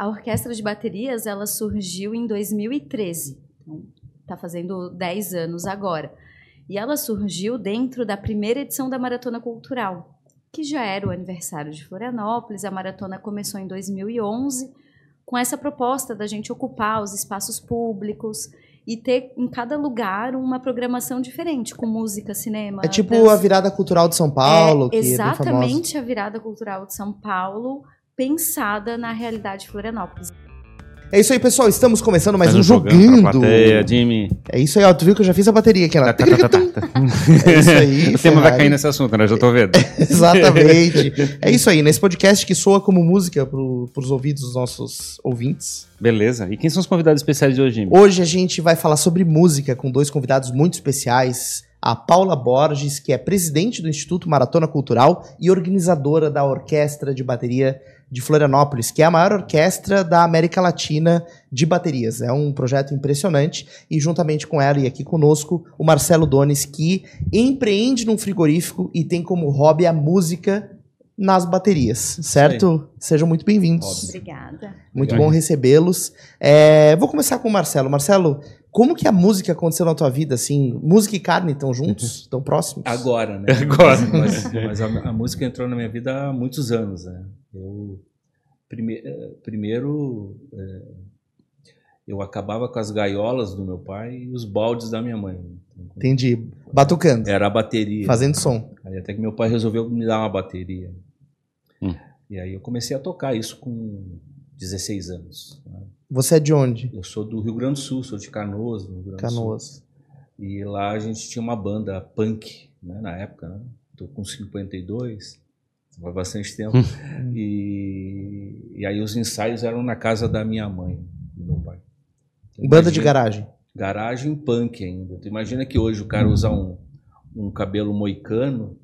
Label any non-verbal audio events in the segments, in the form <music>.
A Orquestra de Baterias ela surgiu em 2013. Então, está fazendo 10 anos agora. E ela surgiu dentro da primeira edição da Maratona Cultural, que já era o aniversário de Florianópolis. A maratona começou em 2011 com essa proposta da gente ocupar os espaços públicos e ter em cada lugar uma programação diferente, com música, cinema. É tipo dança. a virada cultural de São Paulo, é que é exatamente a virada cultural de São Paulo, pensada na realidade de Florianópolis. É isso aí, pessoal. Estamos começando mais Faz um jogando plateia, Jimmy. É isso aí, ó. Tu viu que eu já fiz a bateria aqui, ela. Tá, tá, tá, tá, tá. <laughs> É isso aí. <laughs> O tema vai cair nesse assunto, né? Já tô vendo. <laughs> Exatamente. É isso aí, nesse podcast que soa como música pro, pros ouvidos dos nossos ouvintes. Beleza. E quem são os convidados especiais de hoje, Jimmy? Hoje a gente vai falar sobre música com dois convidados muito especiais. A Paula Borges, que é presidente do Instituto Maratona Cultural e organizadora da Orquestra de Bateria de Florianópolis, que é a maior orquestra da América Latina de baterias. É um projeto impressionante. E juntamente com ela e aqui conosco, o Marcelo Dones, que empreende num frigorífico e tem como hobby a música nas baterias, certo? Sejam muito bem-vindos. Obrigada. Muito Obrigado. bom recebê-los. É, vou começar com o Marcelo. Marcelo, como que a música aconteceu na tua vida, assim? Música e carne estão juntos? Estão próximos? Agora, né? <laughs> Agora. Mas, mas a, a música entrou na minha vida há muitos anos, né? Eu, prime, eh, primeiro, eh, eu acabava com as gaiolas do meu pai e os baldes da minha mãe. Então, Entendi. Batucando, Era a bateria. fazendo som. Aí até que meu pai resolveu me dar uma bateria. Hum. E aí eu comecei a tocar isso com 16 anos. né? Você é de onde? Eu sou do Rio Grande do Sul, sou de Canoas, no Rio Grande do Sul. Canoas. E lá a gente tinha uma banda punk, né, na época, né? Tô com 52, faz bastante tempo. e, e aí os ensaios eram na casa da minha mãe, do meu pai. Então, Banda de garagem. Garagem punk ainda. Tu imagina que hoje o cara usar um, um cabelo moicano,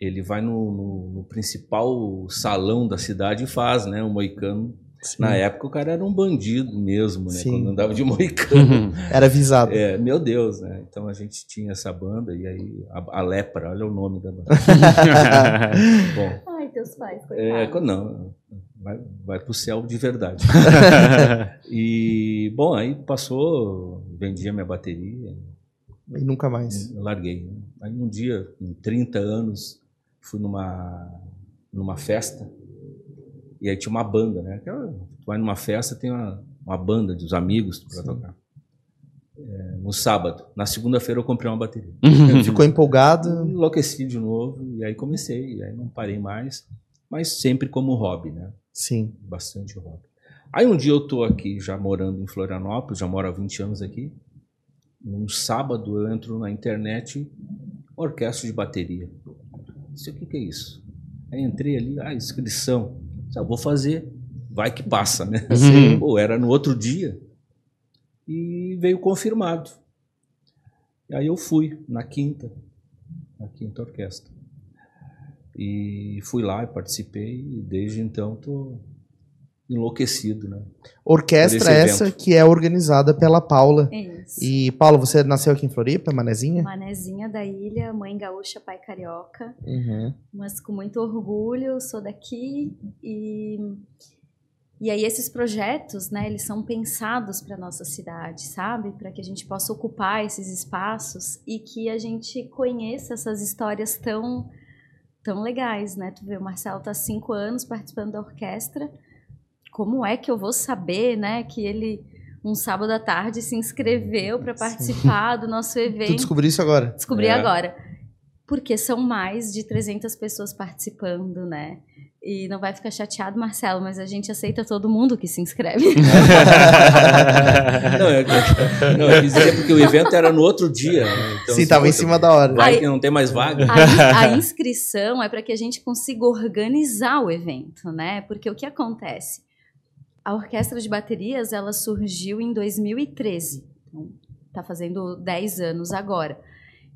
ele vai no, no- no principal salão da cidade e faz, né? O moicano. Sim. Na época o cara era um bandido mesmo, né? Sim. Quando andava de <laughs> moicano. Era visado. É, meu Deus, né? Então a gente tinha essa banda e aí a, a Lepra, olha o nome da banda. <laughs> Bom, Ai, teus pais, é, coitados. não, vai, vai pro céu de verdade. <laughs> e bom, aí passou, vendia minha bateria, E nunca mais. larguei. né? Aí um dia, com 30 anos, fui numa numa festa e aí tinha uma banda, né? Aquela- Tu vai numa festa, tem uma, uma banda dos amigos para tocar. É, no sábado. Na segunda-feira eu comprei uma bateria. <laughs> <laughs> Ficou empolgado. Enlouqueci de novo e aí comecei, e aí não parei mais, mas sempre como hobby, né? Sim. Bastante hobby. Aí um dia eu tô aqui já morando em Florianópolis, já moro há 20 anos aqui. Num sábado eu entro na internet, orquestra de bateria. Isso o que, que é isso? Aí entrei ali, ah, inscrição. Ah, vou fazer, vai que passa, né? Sim. Pô, era no outro dia e veio confirmado. E aí eu fui na quinta, na quinta orquestra. E fui lá e participei e desde então tô enlouquecido, né? Orquestra essa evento. que é organizada pela Paula. Isso. E, Paula, você nasceu aqui em Floripa, Manezinha? Manezinha da ilha, mãe gaúcha, pai carioca. Uhum. mas com muito orgulho, sou daqui e e aí esses projetos, né, eles são pensados para nossa cidade, sabe? Para que a gente possa ocupar esses espaços e que a gente conheça essas histórias tão tão legais, né? Tu vê, o Marcelo tá há cinco anos participando da orquestra. Como é que eu vou saber, né, que ele um sábado à tarde se inscreveu para participar do nosso <laughs> Tu evento? descobriu isso agora? Descobri É. agora. Porque são mais de 300 pessoas participando, né? E não vai ficar chateado, Marcelo, mas a gente aceita todo mundo que se inscreve. <laughs> Não, eu, eu- não, eu quis dizer porque o evento era no outro dia. né? Então, Sim, se tava em cima da hora. Vai que não tem mais vaga. A, a inscrição é para que a gente consiga organizar o evento, né? Porque o que acontece? A orquestra de baterias ela surgiu em 2013, então está fazendo 10 anos agora.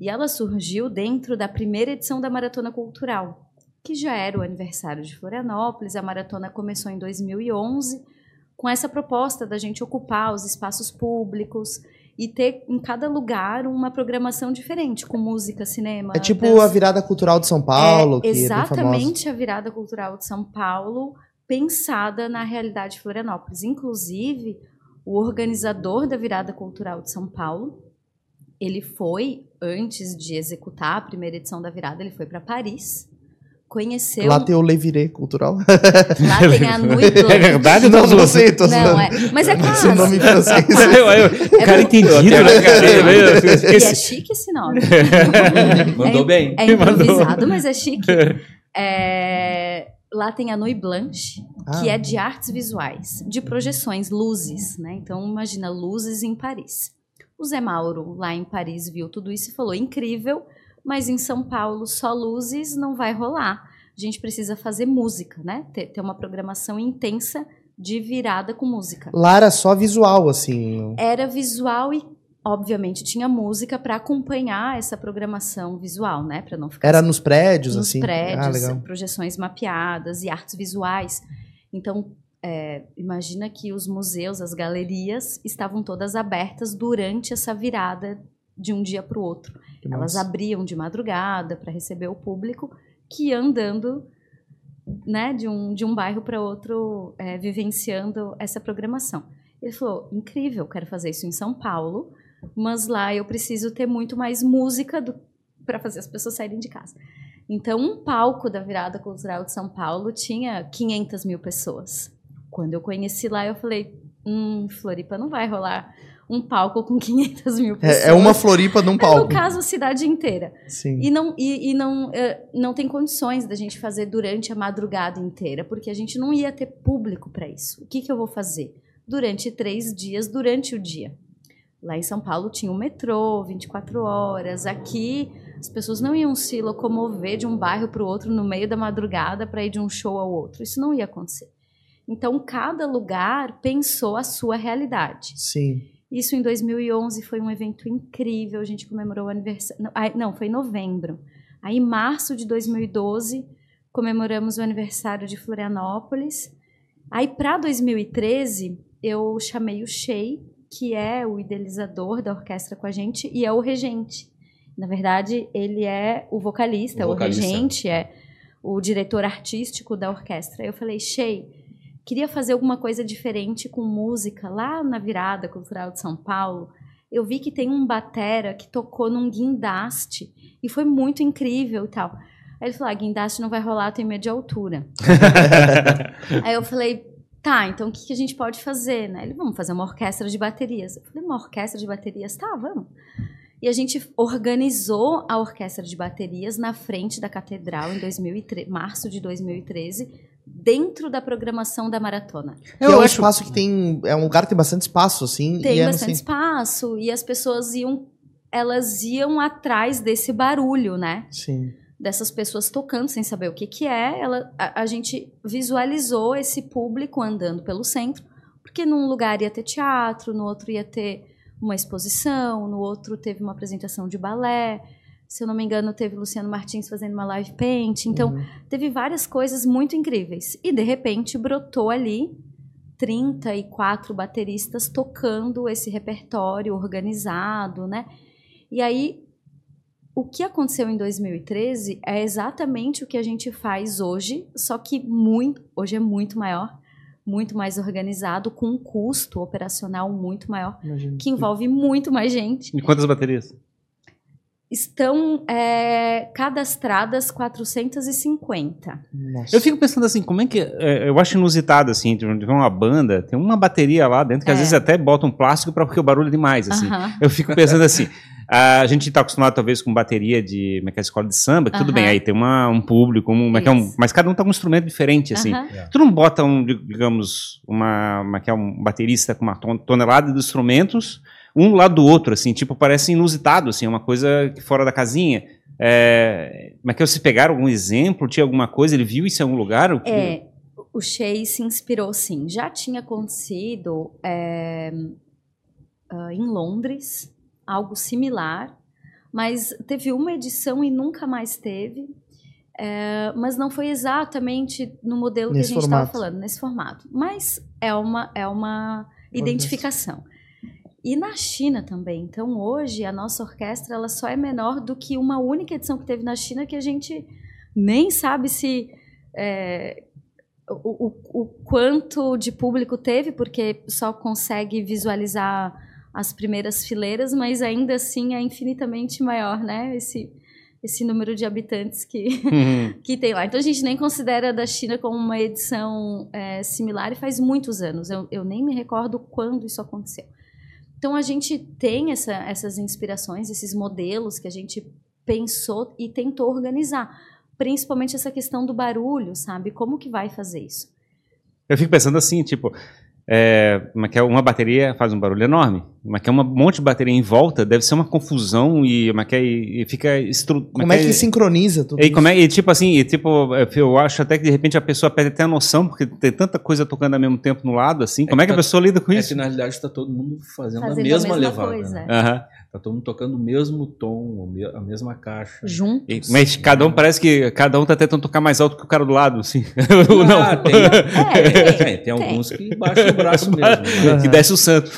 E ela surgiu dentro da primeira edição da Maratona Cultural, que já era o aniversário de Florianópolis. A maratona começou em 2011 com essa proposta da gente ocupar os espaços públicos e ter em cada lugar uma programação diferente, com música, cinema. É tipo dança. a virada cultural de São Paulo, É que é exatamente a virada cultural de São Paulo, pensada na realidade de Florianópolis. Inclusive, o organizador da virada cultural de São Paulo, ele foi antes de executar a primeira edição da virada, ele foi para Paris. Conheceu. Lá tem o Leviré Cultural. Lá tem a <laughs> Nuit É Blanche. verdade? não, Não, não sei, tô Não, é, mas é Esse nome quase. francês. <laughs> Eu, eu, o cara É entendido, né, cara? E é esqueci. chique esse nome. <laughs> Mandou bem. É improvisado, mas é chique. É, lá tem a Nuit Blanche, que Ah. é de artes visuais, de projeções, luzes, né? Então imagina luzes em Paris. O Zé Mauro lá em Paris viu tudo isso e falou: incrível, mas em São Paulo só luzes não vai rolar. A gente precisa fazer música, né? Ter, ter uma programação intensa de virada com música. Lá era só visual, assim. Era visual e, obviamente, tinha música para acompanhar essa programação visual, né? Para não ficar Era nos prédios, nos assim. prédios, Ah, projeções mapeadas e artes visuais. Então, é, imagina que os museus, as galerias, estavam todas abertas durante essa virada de um dia para o outro. Que Elas massa. abriam de madrugada para receber o público que ia andando né, de, um, de um bairro para outro, é, vivenciando essa programação. Ele falou: incrível, quero fazer isso em São Paulo, mas lá eu preciso ter muito mais música para fazer as pessoas saírem de casa. Então, um palco da virada cultural de São Paulo tinha 500 mil pessoas. Quando eu conheci lá, eu falei: hum, Floripa não vai rolar um palco com <laughs> 500 mil pessoas. É, é uma Floripa num É, palco. no caso, a cidade inteira. Sim. E não, e, e não, eh, não tem condições da gente fazer durante a madrugada inteira, porque a gente não ia ter público para isso. O que, que eu vou fazer? Durante três dias, durante o dia. Lá em São Paulo tinha o metrô, 24 horas. Aqui, as pessoas não iam se locomover de um bairro para o outro no meio da madrugada para ir de um show ao outro. Isso não ia acontecer. Então, cada lugar pensou a sua realidade. Sim. Isso em 2011 foi um evento incrível. A gente comemorou o aniversário. Não, foi em novembro. Aí, em março de 2012, comemoramos o aniversário de Florianópolis. Aí, para 2013, eu chamei o Shea, que é o idealizador da orquestra com a gente, e é o regente. Na verdade, ele é o vocalista, O o, vocalista. regente, é o diretor artístico da orquestra. Eu falei, Shea, queria fazer alguma coisa diferente com música lá na virada cultural de São Paulo. Eu vi que tem um batera que tocou num guindaste e foi muito incrível e tal. Aí ele falou: ah, guindaste não vai rolar, tem medo de altura. <laughs> Aí eu falei: tá, então o que, que a gente pode fazer? Né? Ele: vamos fazer uma orquestra de baterias. Eu falei: uma orquestra de baterias? Tá, vamos. E a gente organizou a orquestra de baterias na frente da catedral em 2013, março de 2013, dentro da programação da maratona. É um espaço que tem. É um lugar que tem bastante espaço, assim. Tem e é bastante centro. espaço e as pessoas iam, elas iam atrás desse barulho, né? Sim. Dessas pessoas tocando sem saber o que que é. Ela, a, a gente visualizou esse público andando pelo centro, porque num lugar ia ter teatro, no outro ia ter uma exposição, no outro teve uma apresentação de balé. Se eu não me engano, teve Luciano Martins fazendo uma live paint. Então, Uhum. teve várias coisas muito incríveis. E de repente brotou ali 34 bateristas tocando esse repertório organizado, né? E aí o que aconteceu em 2013 é exatamente o que a gente faz hoje, só que muito, hoje é muito maior, muito mais organizado, com um custo operacional muito maior, Imagino. que envolve muito mais gente. E quantas baterias? Estão é, cadastradas 450. Nossa. Eu fico pensando assim, como é que. é, eu acho inusitado, assim, de uma banda, tem uma bateria lá dentro que às É. vezes até bota um plástico pra, porque o barulho é demais, assim. Aham. Eu fico pensando assim, a gente está acostumado talvez com bateria de como é que é, escola de samba, que tudo Aham. bem, aí tem uma, um público, um, como é que é um- mas cada um tá com um instrumento diferente, assim. Aham. Tu não bota um, digamos, uma, como é que é, um baterista com uma ton- tonelada de instrumentos, um do lado do outro, assim, tipo, parece inusitado, assim, é uma coisa que fora da casinha. É, é que é, vocês pegaram algum exemplo, tinha alguma coisa, ele viu isso em algum lugar? O que- É, o Shea se inspirou sim. Já tinha acontecido é, em Londres algo similar, mas teve uma edição e nunca mais teve. É, mas não foi exatamente no modelo Nesse que a gente estava falando, nesse formato. Mas é uma, é uma identificação. E na China também. Então hoje a nossa orquestra ela só é menor do que uma única edição que teve na China que a gente nem sabe se é, o, o, o quanto de público teve, porque só consegue visualizar as primeiras fileiras, mas ainda assim é infinitamente maior, né? Esse, esse número de habitantes que, Uhum. <laughs> que tem lá. Então a gente nem considera da China como uma edição é, similar e faz muitos anos. Eu, eu nem me recordo quando isso aconteceu. Então a gente tem essa, essas inspirações, esses modelos que a gente pensou e tentou organizar. Principalmente essa questão do barulho, sabe? Como que vai fazer isso? Eu fico pensando assim, tipo, é, que é uma bateria faz um barulho enorme, mas que é um monte de bateria em volta, deve ser uma confusão e, mas que é, e fica estru... Como é que sincroniza tudo E, isso? como é, e tipo assim, e, tipo, eu acho até que de repente a pessoa perde até a noção, porque tem tanta coisa tocando ao mesmo tempo no lado, assim. Como é que a tá- pessoa lida com É isso? que na realidade está todo mundo fazendo, Fazendo a a mesma, mesma levada. coisa, né? é. Tá todo mundo tocando o mesmo tom, a mesma caixa. Juntos. E- Mas cada um parece que cada um tá tentando tocar mais alto que o cara do lado, assim. <laughs> Ou Ah, não. tem, <laughs> É, tem, tem alguns que baixam o braço mesmo. <laughs> né? que desce o santo.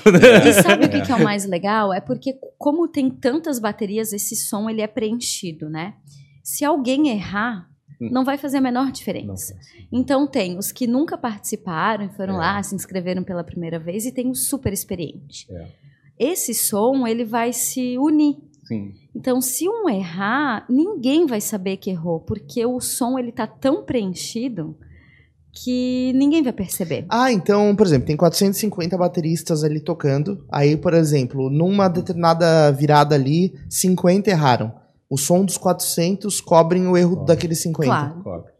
E sabe o que, que é o mais legal? É porque como tem tantas baterias, esse som ele é preenchido, né? Se alguém errar, não vai fazer a menor diferença. Então tem os que nunca participaram e foram É. lá, se inscreveram pela primeira vez, e tem o super experiente. É. Esse som, ele vai se unir. Sim. Então, se um errar, ninguém vai saber que errou, porque o som ele tá tão preenchido que ninguém vai perceber. Ah, então, por exemplo, tem 450 bateristas ali tocando. Aí, por exemplo, numa determinada virada ali, 50 erraram. O som dos 400 cobrem o erro Cobre. daqueles 50. Claro, Cobre.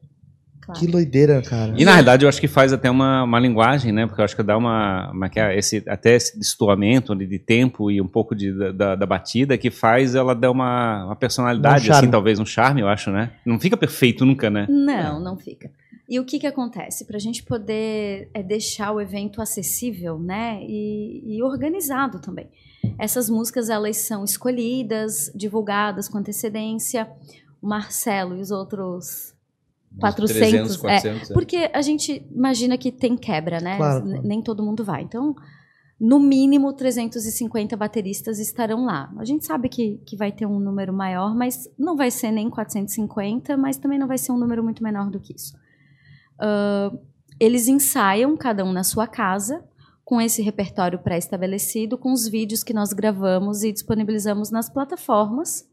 claro. Que doideira, cara. E na verdade eu acho que faz até uma, uma linguagem, né? Porque eu acho que dá uma, uma é esse, até esse destoamento de tempo e um pouco de, da- da, da batida que faz ela dar uma, uma personalidade, um assim, talvez um charme, eu acho, né? Não fica perfeito nunca, né? Não, não fica. E o que, que acontece? Para a gente poder é, deixar o evento acessível né, e, e organizado também. Essas músicas elas são escolhidas, divulgadas com antecedência. O Marcelo e os outros Uns 400, 300, é, 400, é. Porque a gente imagina que tem quebra, né? Claro. Nem todo mundo vai. Então, no mínimo, 350 bateristas estarão lá. A gente sabe que, que vai ter um número maior, mas não vai ser nem 450, mas também não vai ser um número muito menor do que isso. Ah, eles ensaiam, cada um na sua casa, com esse repertório pré-estabelecido, com os vídeos que nós gravamos e disponibilizamos nas plataformas.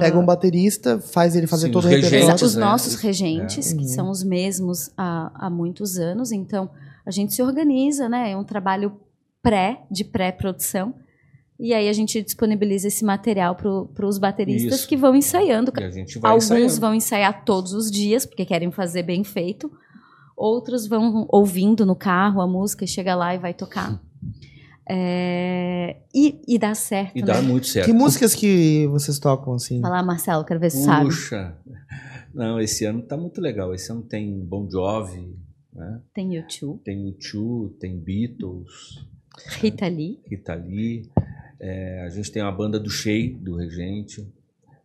Pega um baterista, faz ele fazer Sim, todo os o repertório. os né? nossos regentes, é. que Uhum. são os mesmos há, há muitos anos, então a gente se organiza, né? É um trabalho pré, de pré-produção. E aí a gente disponibiliza esse material para os bateristas Isso. que vão ensaiando. E a gente vai Alguns ensaiando. vão ensaiar todos os dias, porque querem fazer bem feito. Outros vão ouvindo no carro a música e chega lá e vai tocar. É, e, e dá certo, E né? dá muito certo. Que músicas que vocês tocam, assim? Fala, Marcelo, quero ver se sabe. Puxa. Não, esse ano tá muito legal. Esse ano tem Bon Jovi, né? Tem YouTube, tem U2, tem Beatles, Rita Lee. Rita Lee. É, a gente tem a banda do Shea, do Regente.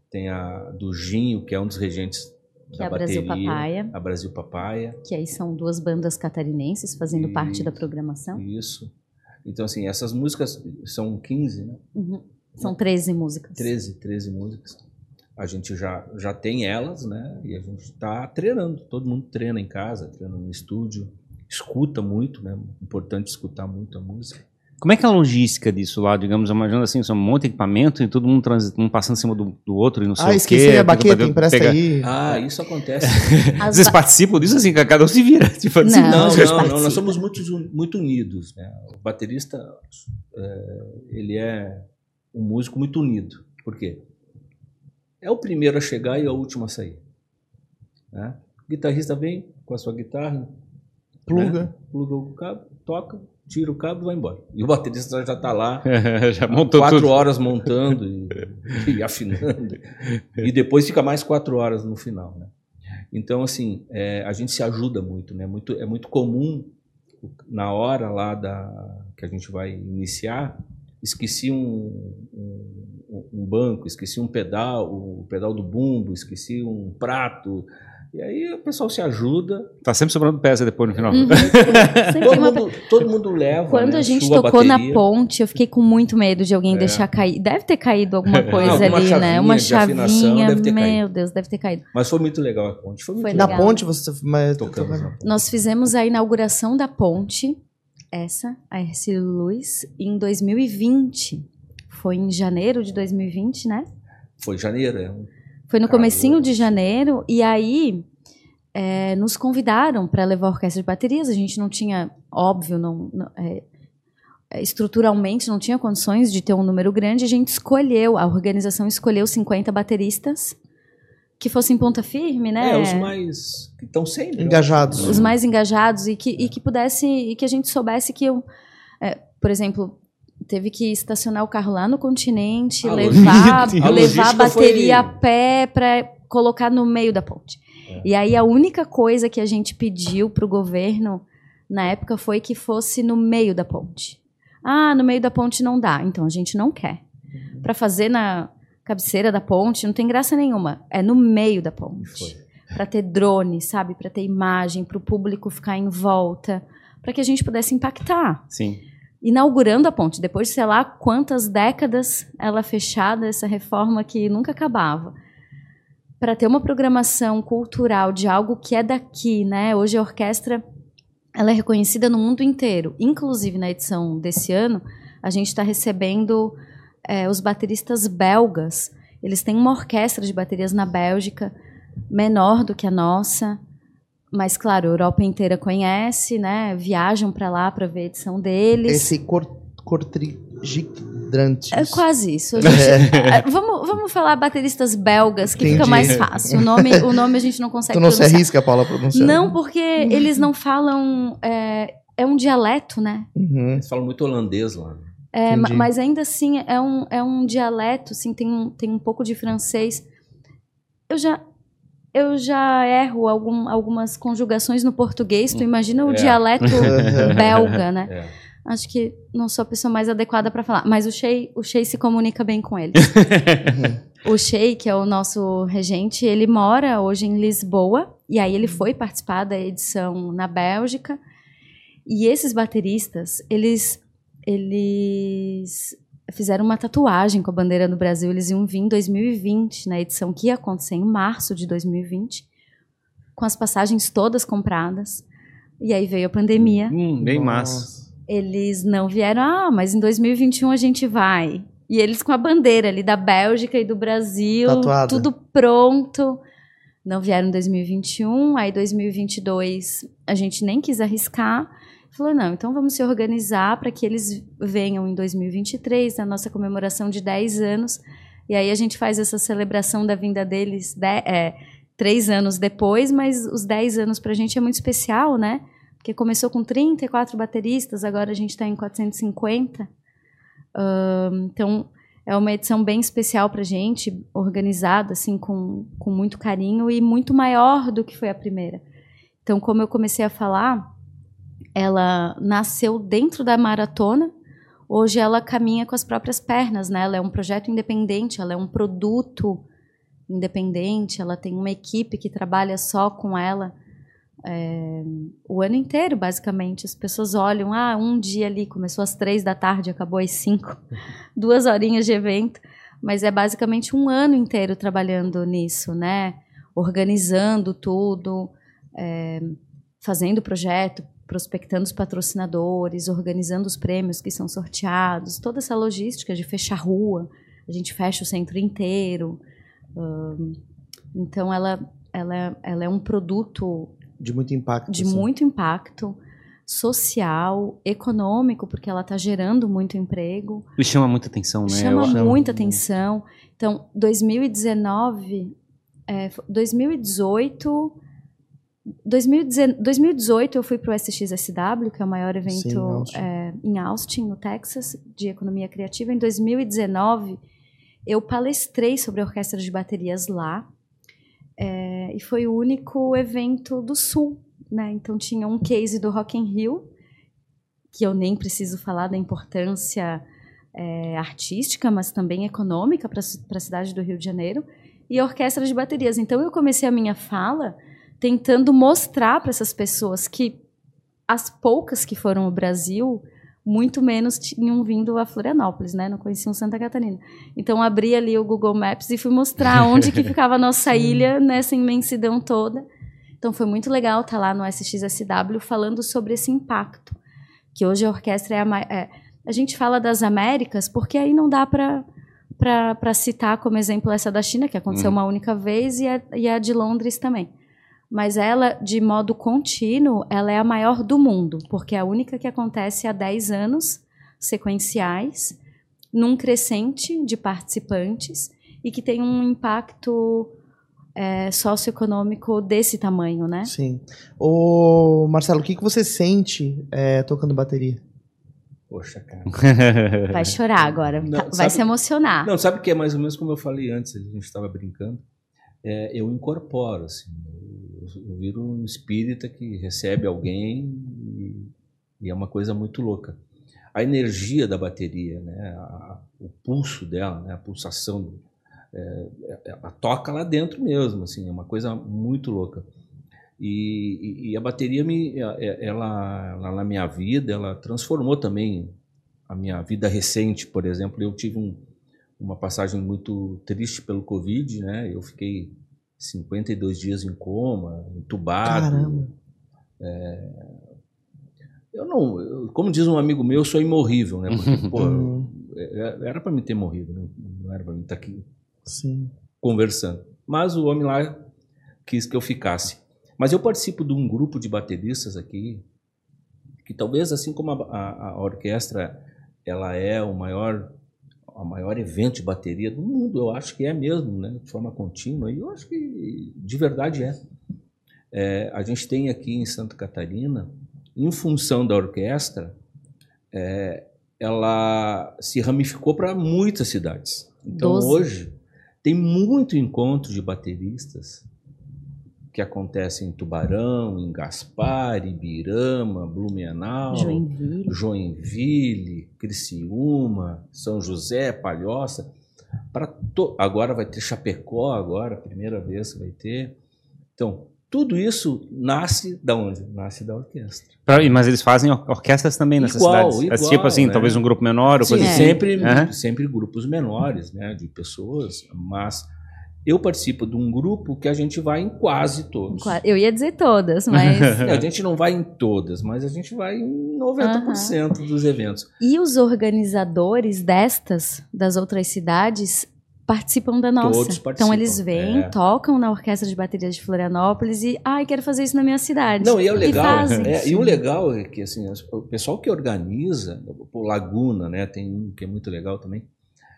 Tem a do Ginho, que é um dos regentes Que da é a Brasil bateria. Papaya. A Brasil Papaya. que aí são duas bandas catarinenses fazendo parte da programação. Isso. Então, assim, essas músicas são 15, né? Uhum. São 13 músicas. 13, 13 músicas. A gente já, já tem elas, né? E a gente está treinando. Todo mundo treina em casa, treina no estúdio, escuta muito, né? Importante escutar muito a música. Como é que é a logística disso lá, digamos, imaginando assim, são um monte de equipamento e todo mundo trans, um passando em cima do, do outro e não sei Ah, o esqueci quê. a baqueta, tudo pra empresta pegar- aí. Ah, isso acontece. As <laughs> Vocês ba- participam disso assim, cada um se vira. <laughs> Tipo, assim, Não, não, não, não, nós somos muito, muito unidos. Né? O baterista, é, ele é um músico muito unido. Por quê? É o primeiro a chegar e é o último a sair. Né? O guitarrista vem com a sua guitarra, Pluga. né? pluga o cabo, toca, tira o cabo e vai embora. E o baterista já está lá <laughs> Já montou quatro tudo. horas montando e, <laughs> e afinando. E depois fica mais quatro horas no final. Né? Então, assim, é, a gente se ajuda muito. Né? Muito, é muito comum, na hora lá da, que a gente vai iniciar, esqueci um, um, um banco, esqueci um pedal, o pedal do bumbo, esqueci um prato. E aí o pessoal se ajuda. Tá sempre sobrando peça depois no final. Uhum. <laughs> Todo mundo, todo mundo leva. Quando né, a gente sua tocou bateria. na ponte, eu fiquei com muito medo de alguém É. deixar cair. Deve ter caído alguma <laughs> coisa Alguma ali, né? chavinha Uma chavinha. deve ter meu caído. Deus, deve ter caído. Mas foi muito legal a ponte. Foi muito Foi Na ponte você. Mas, Tocamos na ponte. Nós fizemos a inauguração da ponte, essa, a Ercílio Luz, em 2020. Foi em janeiro de 2020, né? Foi janeiro, é. Foi no Caramba. comecinho de janeiro e aí é, nos convidaram para levar a orquestra de baterias. A gente não tinha, óbvio, não, não- é, é, estruturalmente não tinha condições de ter um número grande. A gente escolheu, a organização escolheu 50 bateristas que fossem ponta firme, né? É, os mais que estão sempre. Engajados. os mais engajados e que, e que pudesse e que a gente soubesse que eu, é, por exemplo teve que estacionar o carro lá no continente A levar logística- <laughs> levar a logística foi- bateria a pé para colocar no meio da ponte. É. e aí a única coisa que a gente pediu para o governo na época foi que fosse no meio da ponte. Ah no meio da ponte não dá então a gente não quer. Para fazer na cabeceira da ponte não tem graça nenhuma. É no meio da ponte. Para ter drone, sabe, para ter imagem, para o público ficar em volta, para que a gente pudesse impactar. Sim. Inaugurando a ponte, depois de sei lá quantas décadas ela fechada, essa reforma que nunca acabava. Para ter uma programação cultural de algo que é daqui, né? Hoje a orquestra ela é reconhecida no mundo inteiro. Inclusive na edição desse ano, a gente está recebendo é, os bateristas belgas. Eles têm uma orquestra de baterias na Bélgica, menor do que a nossa, mas claro, a Europa inteira conhece, né? Viajam para lá para ver a edição deles. Esse cor, cortrigidrantes. É quase isso. <laughs> Gente- é, vamos, vamos falar bateristas belgas, que fica Entendi. mais fácil. O nome, o nome a gente não consegue Tu não se pronunciar. arrisca, Paula, a pronunciar? Não, porque eles não falam. É, é um dialeto, né? Uhum. Eles falam muito holandês lá. né? É, mas ainda assim é um, é um dialeto, assim, tem um, tem um pouco de francês. Eu já, eu já erro algum, algumas conjugações no português, tu imagina o É. dialeto <laughs> belga, né? É. Acho que não sou a pessoa mais adequada para falar, mas o Shea, o Shea se comunica bem com eles. <laughs> o Shea, que é o nosso regente, ele mora hoje em Lisboa, e aí ele foi participar da edição na Bélgica. E esses bateristas, eles eles fizeram uma tatuagem com a bandeira do Brasil, eles iam vir em 2020, na edição que ia acontecer em março de 2020, com as passagens todas compradas. E aí veio a pandemia Hum, bem Nossa. massa. eles não vieram, ah, mas em 2021 a gente vai. E eles com a bandeira ali da Bélgica e do Brasil, Tatuada. tudo pronto. Não vieram em 2021, aí 2022 a gente nem quis arriscar. Falou, não, então vamos se organizar para que eles venham em 2023, na nossa comemoração de 10 anos. E aí a gente faz essa celebração da vinda deles de- é, três anos depois, mas os 10 anos para a gente é muito especial, né? Porque começou com 34 bateristas, agora a gente está em 450. Ahn, então, é uma edição bem especial para a gente, organizada, assim, com, com muito carinho e muito maior do que foi a primeira. Então, como eu comecei a falar, ela nasceu dentro da maratona, hoje ela caminha com as próprias pernas, né? Ela é um projeto independente, ela é um produto independente, ela tem uma equipe que trabalha só com ela é, o ano inteiro, basicamente. As pessoas olham, ah, um dia ali começou às três da tarde, acabou às cinco, <laughs> duas horinhas de evento, mas é basicamente um ano inteiro trabalhando nisso, né? Organizando tudo, é, fazendo projeto, prospectando os patrocinadores, organizando os prêmios que são sorteados, toda essa logística de fechar rua, a gente fecha o centro inteiro. Então ela, ela, ela é um produto De muito impacto. de assim. muito impacto social, econômico, porque ela está gerando muito emprego, Ele chama muita atenção, né? chama Eu- chamo- muita atenção. Então, 2019, é, fo- 2018, 2019 2018 eu fui para o SXSW, que é o maior evento Sim, Austin. é, em Austin, no Texas, de economia criativa. Em 2019, eu palestrei sobre a orquestra de baterias lá. É, e foi o único evento do Sul, né? Então tinha um case do Rock in Rio, que eu nem preciso falar da importância é, artística, mas também econômica para a cidade do Rio de Janeiro, e a orquestra de baterias. Então eu comecei a minha fala tentando mostrar para essas pessoas que as poucas que foram ao Brasil, muito menos tinham vindo a Florianópolis, né? Não conheciam Santa Catarina. Então abri ali o Google Maps e fui mostrar <laughs> onde que ficava a nossa ilha nessa imensidão toda. Então foi muito legal estar lá no SXSW falando sobre esse impacto, que hoje a orquestra é a, é, a gente fala das Américas porque aí não dá para para citar como exemplo essa da China, que aconteceu uhum. uma única vez, e a, e a de Londres também. Mas ela, de modo contínuo, ela é a maior do mundo, porque é a única que acontece há 10 anos sequenciais, num crescente de participantes, e que tem um impacto é, socioeconômico desse tamanho, né? Sim. Ô, Marcelo, o que, que você sente é, tocando bateria? Poxa, cara. <laughs> Vai chorar agora. Não, vai sabe, se emocionar. Não, sabe o que é mais ou menos como eu falei antes, a gente estava brincando. É, eu incorporo, assim. Eu, eu viro um espírita que recebe alguém e, e, é uma coisa muito louca. A energia da bateria, né, a, o pulso dela, né, a pulsação, é, é, ela toca lá dentro mesmo, assim, é uma coisa muito louca. E, e, a bateria me, ela, ela, na minha vida, ela transformou também a minha vida recente, por exemplo. Eu tive um, uma passagem muito triste pelo Covid, né? Eu fiquei 52 dias em coma, entubado. Caramba. É, eu não, eu, como diz um amigo meu, eu sou imorrível, né? Porque, <laughs> pô, uhum. é, era para me ter morrido, não, não era para mim estar aqui Sim. conversando. Mas o homem lá quis que eu ficasse. Mas eu participo de um grupo de bateristas aqui, que talvez assim como a, a, a orquestra ela é o maior o maior evento de bateria do mundo, eu acho que é mesmo, né, de forma contínua, e eu acho que de verdade é. é a gente tem aqui em Santa Catarina, em função da orquestra, é, ela se ramificou para muitas cidades. Então Doze. hoje tem muito encontro de bateristas que acontece em Tubarão, em Gaspar, Ibirama, Blumenau, Joinville, Joinville Criciúma, São José, Palhoça. Para to... Agora vai ter Chapecó, agora, primeira vez que vai ter. Então, tudo isso nasce da onde? Nasce da orquestra. Mas eles fazem orquestras também nessas igual, cidades? Igual, tipo assim, é. talvez um grupo menor? Ou Sim, coisa assim? sempre, uhum. sempre grupos menores, né, de pessoas, mas eu participo de um grupo que a gente vai em quase todos. Eu ia dizer todas, mas. <laughs> a gente não vai em todas, mas a gente vai em 90% uhum. dos eventos. E os organizadores destas, das outras cidades, participam da nossa. Todos participam. Então eles vêm, é. tocam na Orquestra de Bateria de Florianópolis e, ai, quero fazer isso na minha cidade. Não, e é o legal. E, é, e o legal é que assim, o pessoal que organiza, o Laguna, né, tem um que é muito legal também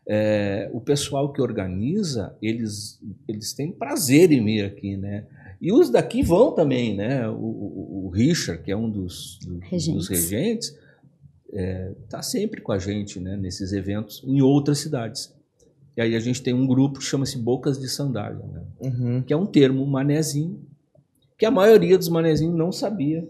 é, o pessoal que organiza, eles, eles têm prazer em vir aqui, né? E os daqui vão também, né? O, o, o Richard, que é um dos, regentes, dos regentes está é, tá sempre com a gente né, nesses eventos em outras cidades. E aí a gente tem um grupo que chama-se Bocas de Sandália, né? uhum. que é um termo manezinho, que a maioria dos manezinhos não sabia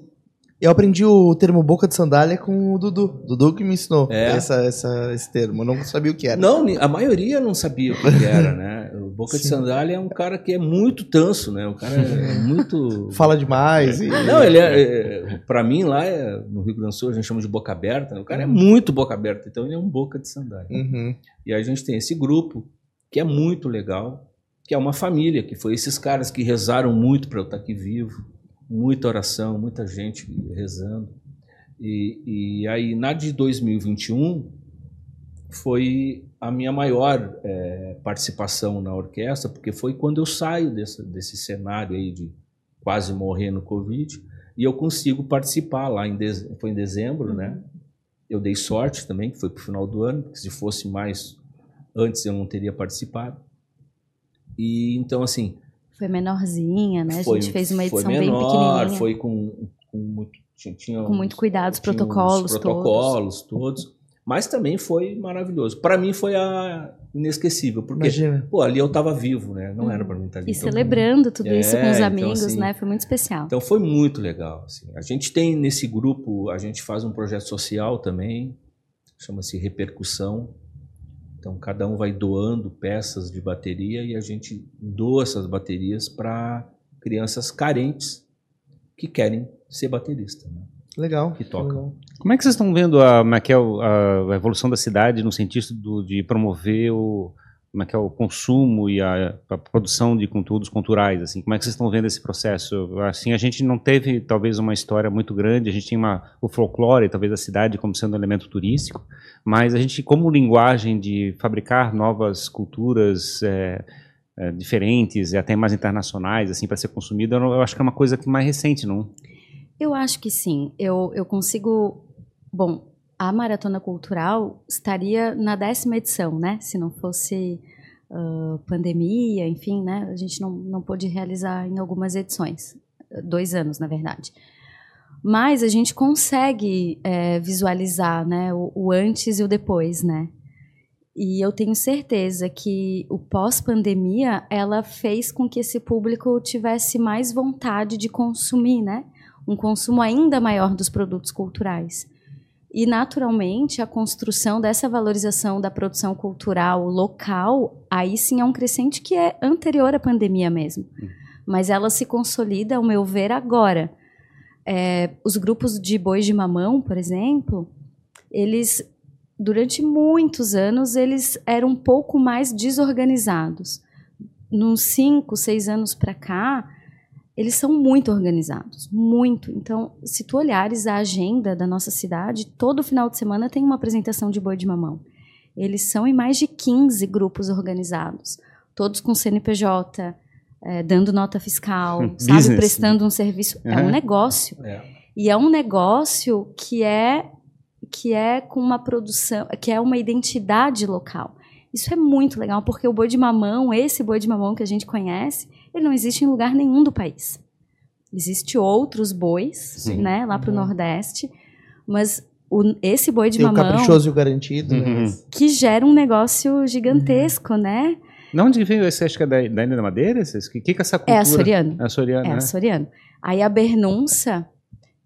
eu aprendi o termo boca de sandália com o Dudu. Dudu que me ensinou é. essa, essa, esse termo. Eu não sabia o que era. Não, a maioria não sabia o que era, né? <laughs> O boca Sim. de sandália é um cara que é muito tanso, né? O cara é <laughs> muito. Fala demais. E... Não, ele é. é pra mim, lá é, no Rio Grande do Sul, a gente chama de boca aberta. Né? O cara é muito boca aberta, então ele é um boca de sandália. Uhum. E aí a gente tem esse grupo que é muito legal, que é uma família, que foi esses caras que rezaram muito para eu estar aqui vivo muita oração, muita gente rezando. E, e aí, na de 2021, foi a minha maior é, participação na orquestra, porque foi quando eu saio desse, desse cenário aí de quase morrer no Covid, e eu consigo participar lá, em foi em dezembro, né? Eu dei sorte também, que foi para o final do ano, porque se fosse mais antes eu não teria participado. E então, assim, foi menorzinha, né? Foi, a gente fez uma edição menor, bem pequenininha. Foi com, com muito, tinha, com muito cuidado, os protocolos, os protocolos todos. todos. Mas também foi maravilhoso. Para mim foi a inesquecível, porque pô, ali eu estava vivo, né? Não era para mim estar ali. E então, celebrando tudo é, isso com os então, amigos, então, assim, né? Foi muito especial. Então foi muito legal. Assim. A gente tem nesse grupo, a gente faz um projeto social também, chama-se Repercussão então, cada um vai doando peças de bateria e a gente doa essas baterias para crianças carentes que querem ser baterista. Né? Legal. Que toca. legal. Como é que vocês estão vendo a, é é a evolução da cidade no sentido do- de promover o, como é que é o consumo e a, a produção de conteúdos culturais? Assim, como é que vocês estão vendo esse processo? Assim, a gente não teve talvez uma história muito grande. A gente tinha uma, o folclore, talvez a cidade como sendo um elemento turístico, mas a gente como linguagem de fabricar novas culturas é, é, diferentes até mais internacionais assim para ser consumida, eu, eu acho que é uma coisa que mais recente, não? Eu acho que sim. Eu, eu consigo. Bom, a Maratona Cultural estaria na décima edição, né? Se não fosse ah, pandemia, enfim, né? A gente não, não pôde realizar em algumas edições. Dois anos, na verdade. Mas a gente consegue eh, visualizar né, o, o antes e o depois, né? E eu tenho certeza que o pós-pandemia, ela fez com que esse público tivesse mais vontade de consumir, né? um consumo ainda maior dos produtos culturais. E, naturalmente, a construção dessa valorização da produção cultural local, aí sim é um crescente que é anterior à pandemia mesmo. Mas ela se consolida, ao meu ver, agora. É, os grupos de bois de mamão, por exemplo, eles, durante muitos anos, eles eram um pouco mais desorganizados. Nos cinco, seis anos para cá, eles são muito organizados, muito. Então, se tu olhares a agenda da nossa cidade, todo final de semana tem uma apresentação de boi de mamão. Eles são em mais de 15 grupos organizados, todos com CNPJ, eh, dando nota fiscal, <laughs> sabe, Business. prestando um serviço. É um Uhum. negócio. É. E é um negócio que é que é com uma produção, que é uma identidade local. Isso é muito legal, porque o boi de mamão, esse boi de mamão que a gente conhece, ele não existe em lugar nenhum do país. Existe outros bois, Sim. né, lá para o Nordeste, mas o- esse boi de Tem o mamão caprichoso e o garantido. né? Uhum. que gera um negócio gigantesco, né? De onde veio esse, acho que é da, da Ilha da Madeira? O que, que é essa cultura? É açoriano. É açoriano, É né? açoriano. Aí a Bernunça,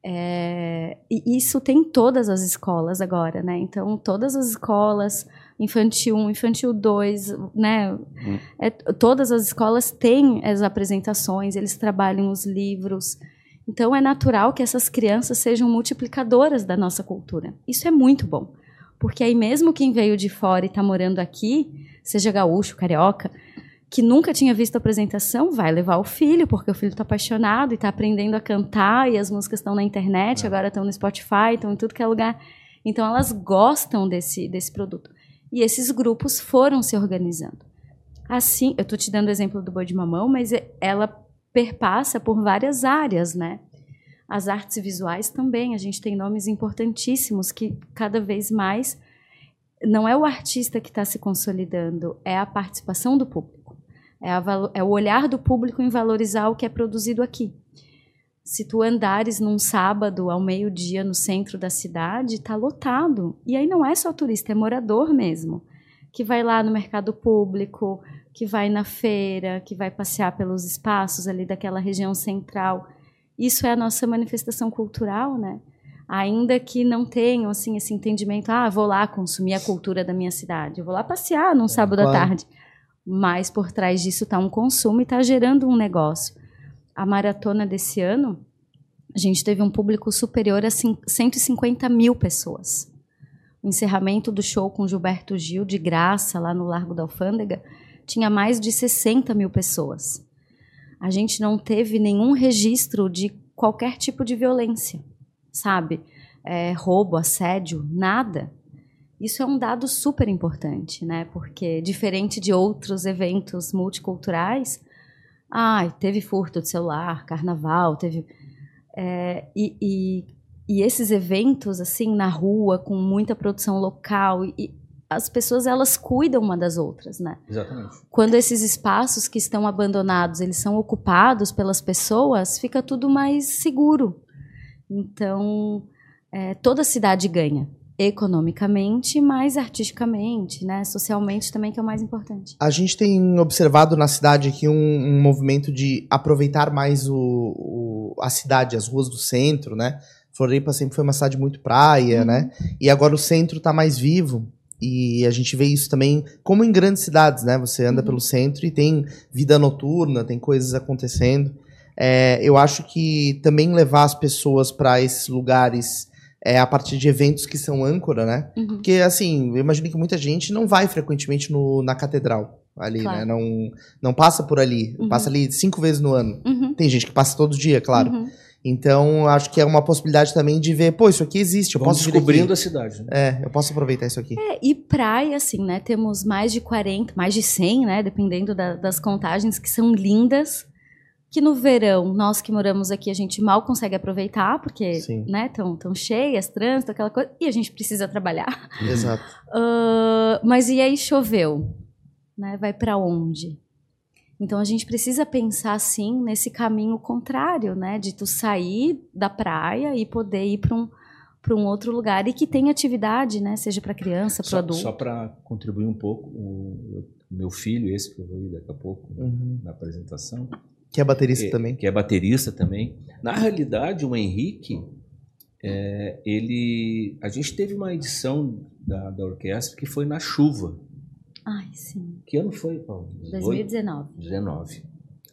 é, e isso tem em todas as escolas agora, né? Então, todas as escolas, infantil 1, infantil 2, né? É, todas as escolas têm as apresentações, eles trabalham os livros. Então, é natural que essas crianças sejam multiplicadoras da nossa cultura. Isso é muito bom. Porque aí, mesmo quem veio de fora e está morando aqui, seja gaúcho, carioca, que nunca tinha visto a apresentação, vai levar o filho, porque o filho está apaixonado e está aprendendo a cantar, e as músicas estão na internet, agora estão no Spotify, estão em tudo que é lugar. Então, elas gostam desse, desse produto. E esses grupos foram se organizando. Assim, eu estou te dando o exemplo do boi de mamão, mas é- ela perpassa por várias áreas, né? As artes visuais também, a gente tem nomes importantíssimos que cada vez mais não é o artista que está se consolidando, é a participação do público. É, a é o olhar do público em valorizar o que é produzido aqui. Se tu andares num sábado ao meio-dia no centro da cidade, está lotado. E aí não é só turista, é morador mesmo. Que vai lá no mercado público, que vai na feira, que vai passear pelos espaços ali daquela região central. Isso é a nossa manifestação cultural, né? Ainda que não tenham assim esse entendimento, ah, vou lá consumir a cultura da minha cidade, vou lá passear num sábado à claro. tarde. Mas por trás disso está um consumo e está gerando um negócio. A maratona desse ano, a gente teve um público superior a cin- 150 mil pessoas. O encerramento do show com Gilberto Gil, de graça, lá no Largo da Alfândega, tinha mais de 60 mil pessoas. A gente não teve nenhum registro de qualquer tipo de violência, sabe? É, roubo, assédio, nada. Isso é um dado super importante, né? Porque, diferente de outros eventos multiculturais, ai, teve furto de celular, carnaval, teve. é, e, e, e esses eventos, assim, na rua, com muita produção local, e, as pessoas, elas cuidam uma das outras, né? Exatamente. quando esses espaços que estão abandonados eles são ocupados pelas pessoas, fica tudo mais seguro. Então, é, toda cidade ganha economicamente, mas artisticamente, né, socialmente também que é o mais importante. A gente tem observado na cidade aqui um, um movimento de aproveitar mais o, o- a cidade, as ruas do centro, né? Floripa sempre foi uma cidade muito praia, né? E agora o centro tá mais vivo. E a gente vê isso também, como em grandes cidades, né? Você anda Uhum. pelo centro e tem vida noturna, tem coisas acontecendo. É, eu acho que também levar as pessoas para esses lugares é a partir de eventos que são âncora, né? Uhum. Porque, assim, eu imagino que muita gente não vai frequentemente no, na catedral ali, Claro. né? Não, não passa por ali. Uhum. Passa ali cinco vezes no ano. Uhum. Tem gente que passa todo dia, claro. Uhum. Então, acho que é uma possibilidade também de ver, pô, isso aqui existe, eu Vamos posso descobrindo a cidade. Né? É, eu posso aproveitar isso aqui. É, e praia, assim, né? Temos mais de 40, mais de 100, né? Dependendo da- das contagens, que são lindas. Que no verão, nós que moramos aqui, a gente mal consegue aproveitar, porque, Sim. né, tão, tão cheias, trânsito, aquela coisa, e a gente precisa trabalhar. <laughs> Exato. Ah, mas e aí choveu? Né? Vai para onde? Então a gente precisa pensar assim nesse caminho contrário, né? De tu sair da praia e poder ir para um para um outro lugar e que tenha atividade, né? Seja para criança, para adulto. só para contribuir um pouco, o o meu filho, esse que eu vou ir daqui a pouco Uhum. na apresentação, Que é baterista que, também. que é baterista também. Na realidade, o Henrique, é, ele, a gente teve uma edição da, da orquestra que foi na chuva. Ai, sim. Que ano foi, Paulo? 2019. 19.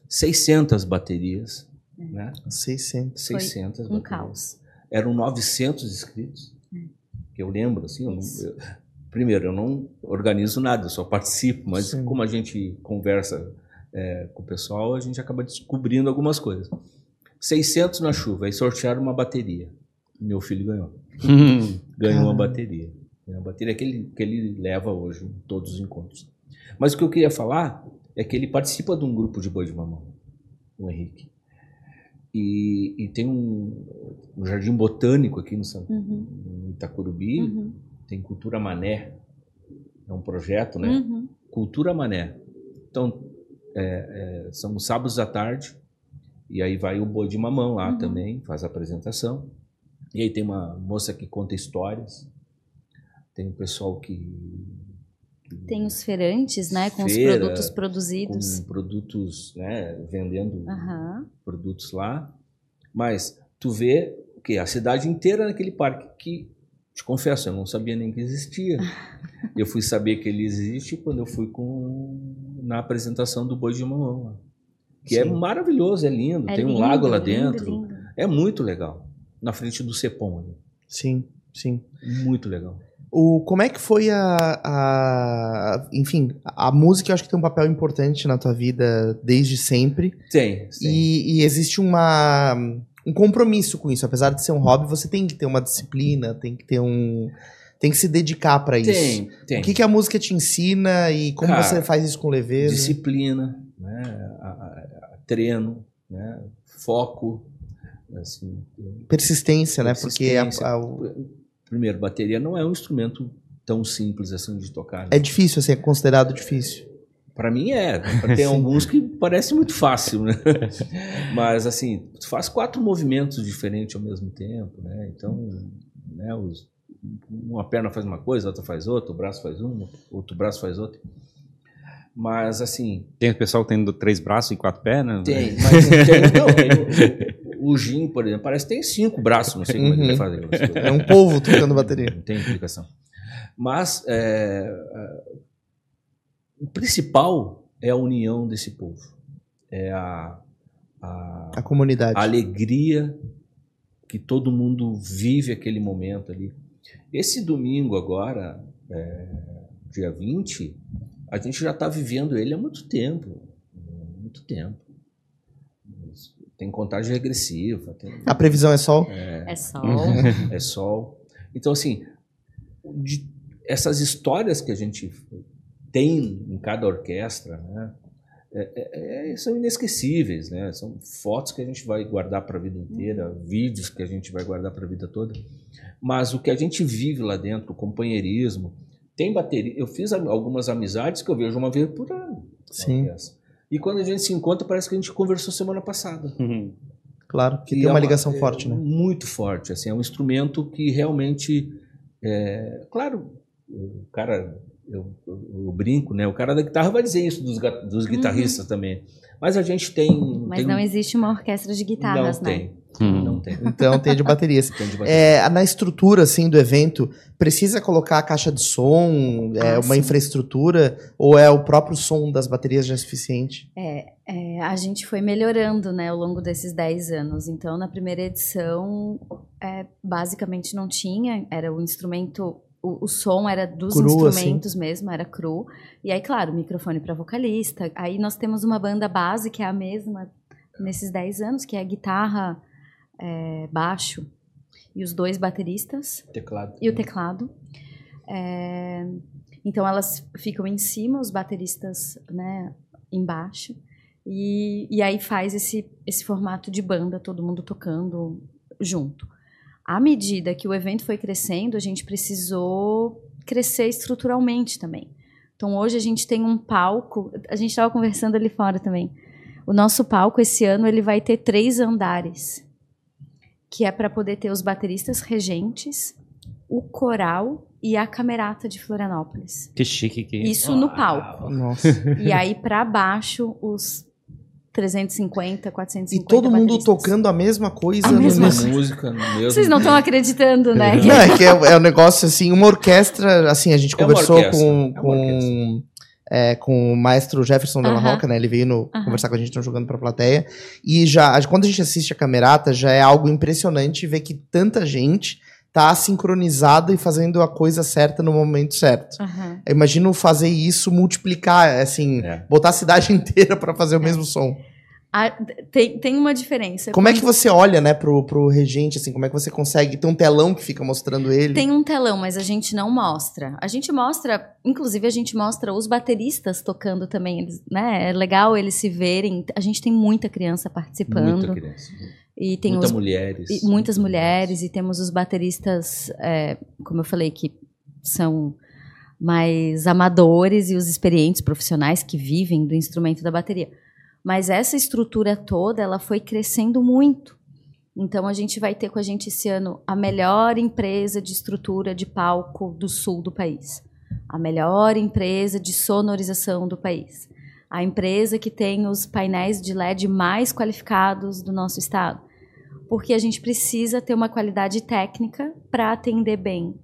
600 baterias, né? 600. 600 Um baterias. caos. Eram 900 inscritos. Que eu lembro, assim. eu não- eu- primeiro, eu não organizo nada, eu só participo, mas Sim. como a gente conversa é, com o pessoal, a gente acaba descobrindo algumas coisas. 600 na chuva, aí sortearam uma bateria. Meu filho ganhou. Ganhou uma bateria. Ganhou uma bateria que ele, que ele leva hoje em todos os encontros. Mas o que eu queria falar é que ele participa de um grupo de boi de mamão, o Henrique. E, e tem um, um jardim botânico aqui no, San- Uhum, Itacurubi, uhum, tem Cultura Mané. É um projeto, né? uhum. Cultura Mané. Então, é, é, são os sábados à tarde, e aí vai o boi de mamão lá Uhum. também, faz a apresentação. E aí tem uma moça que conta histórias, tem o pessoal que. que- Tem os feirantes, né? Com Feira, os produtos com produzidos. produtos, né? Vendendo Aham. produtos lá. Mas tu vê o quê? A cidade inteira naquele parque que, te confesso, eu não sabia nem que existia. <laughs> eu fui saber que ele existe quando eu fui com na apresentação do Boi de Mamão lá. Que é Sim. maravilhoso, é lindo, É tem um lindo, lago lá lindo, dentro. lindo. É muito legal. Na frente do Cepom ali. Sim, sim. Muito legal. O, como é que foi a, a- Enfim, a música eu acho que tem um papel importante na tua vida desde sempre. Tem, tem. E, e existe uma, um compromisso com isso. Apesar de ser um hobby, você tem que ter uma disciplina, tem que ter um. Tem que se dedicar pra isso. Tem, tem. O que, que a música te ensina e como Cara, você faz isso com leveza? disciplina, né? a- a- a- treino, né? foco, assim, Persistência, né? Porque Persistência. a- o- primeiro, bateria não é um instrumento tão simples assim de tocar. né? é difícil, assim, é considerado difícil. Para mim é. <laughs> Tem alguns que parece muito fácil, né? <laughs> Mas assim, tu faz quatro movimentos diferentes ao mesmo tempo, né? Então, né, os- uma perna faz uma coisa, outra faz outra, o braço faz uma, outro braço faz outra. Mas assim, Tem o pessoal tendo três braços e quatro pernas? tem, mas tem, não, tem o, o Jim, por exemplo, parece que tem cinco braços, não sei como é que ele Uhum. faz. É um povo tocando bateria. Não tem explicação. Mas é, é, o principal é a união desse povo. É a, a, A comunidade. a alegria que todo mundo vive aquele momento ali. Esse domingo agora, é, dia 20, a gente já está vivendo ele há muito tempo. Muito tempo. Tem contagem regressiva, tem, A previsão é sol? É sol. é sol. Então, assim, de- essas histórias que a gente tem em cada orquestra, né, é- é- é- são inesquecíveis, né? São fotos que a gente vai guardar para a vida inteira, vídeos que a gente vai guardar para a vida toda. Mas o que a gente vive lá dentro, o companheirismo, tem bateria. Eu fiz algumas amizades que eu vejo uma vez por ano. Sim. E quando a gente se encontra, parece que a gente conversou semana passada. Uhum. Claro, que E tem é uma ligação é forte, né? Muito forte. Assim, é um instrumento que realmente. é, claro, o cara eu, eu- eu brinco, né? O cara da guitarra vai dizer isso dos, dos guitarristas também. Mas a gente tem. Uhum. Mas tem- não existe uma orquestra de guitarras, não né? tem. Hum. Não tem. Então tem de baterias. <laughs> Tem de bateria. É, na estrutura assim do evento, precisa colocar a caixa de som, é, Ah, uma sim. infraestrutura, ou é o próprio som das baterias já suficiente? É, a gente foi melhorando né, ao longo desses 10 anos. Então, na primeira edição, é, basicamente não tinha, era o instrumento, o, o som era dos Cru, assim. instrumentos mesmo, era cru. E aí, claro, microfone para vocalista. Aí nós temos uma banda base que é a mesma nesses 10 anos, que é a guitarra, é, baixo e os dois bateristas Teclado. e o teclado. É, então elas ficam em cima, os bateristas né, embaixo. E, e aí faz esse, esse formato de banda, todo mundo tocando junto. À medida que o evento foi crescendo, a gente precisou crescer estruturalmente também. Então hoje a gente tem um palco, a gente estava conversando ali fora também. O nosso palco esse ano ele vai ter três andares, que é para poder ter os bateristas regentes, o coral e a camerata de Florianópolis. Que chique que Isso no palco. Nossa. E aí para baixo os 350, 450 E todo mundo bateristas. tocando a mesma coisa A no mesma mesmo- coisa. música no mesmo. Vocês não estão acreditando, né? Não, é que é, é um negócio assim, uma orquestra, assim, a gente É conversou com, é com, é, com o maestro Jefferson Della Aham. Roca, né? Ele veio no, Aham. conversar com a gente, estão jogando pra plateia. E já, quando a gente assiste a camerata, já é algo impressionante ver que tanta gente tá sincronizada e fazendo a coisa certa no momento certo. Eu imagino fazer isso, multiplicar, assim, É. botar a cidade <laughs> inteira pra fazer o mesmo som. Ah, tem, tem uma diferença. Como é que você olha, né, pro, pro regente, assim, como é que você consegue ter um telão que fica mostrando ele? Tem um telão, mas a gente não mostra. A gente mostra, inclusive a gente mostra os bateristas tocando também, eles, né? É legal eles se verem. A gente tem muita criança participando Muita criança. E tem Muitas os, mulheres. e muitas mulheres e temos os bateristas, é, como eu falei, que são mais amadores e os experientes profissionais que vivem do instrumento da bateria. Mas essa estrutura toda, ela foi crescendo muito. Então a gente vai ter com a gente esse ano a melhor empresa de estrutura de palco do sul do país, a melhor empresa de sonorização do país, a empresa que tem os painéis de LED mais qualificados do nosso estado, porque a gente precisa ter uma qualidade técnica para atender bem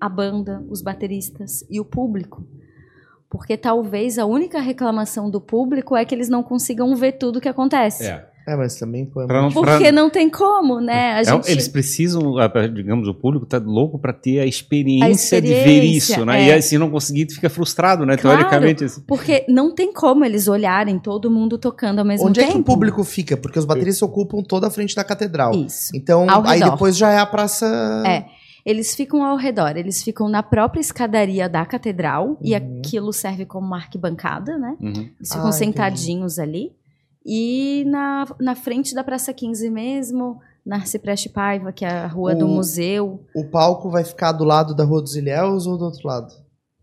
a banda, os bateristas e o público. Porque talvez a única reclamação do público é que eles não consigam ver tudo o que acontece. É. É, mas também pô, é Pra não- Porque não tem como, né? A É, gente... Eles precisam, ah, pra- digamos, o público tá louco para ter a experiência, de ver experiência, isso, né? é. E aí, se não conseguir, tu fica frustrado, né? Claro. Teoricamente. Assim. Porque não tem como eles olharem todo mundo tocando ao mesmo Onde tempo. é que o público fica? Porque os bateristas ocupam toda a frente da catedral. Isso. Então, Ao aí redor. depois já é a praça. É. Eles ficam ao redor, eles ficam na própria escadaria da catedral e Uhum. aquilo serve como uma arquibancada, né? Uhum. Eles ficam Ah, sentadinhos ali. E na, na frente da Praça 15 mesmo, na Arcipreste Paiva, que é a rua do O- museu, O palco vai ficar do lado da Rua dos Ilhéus ou do outro lado?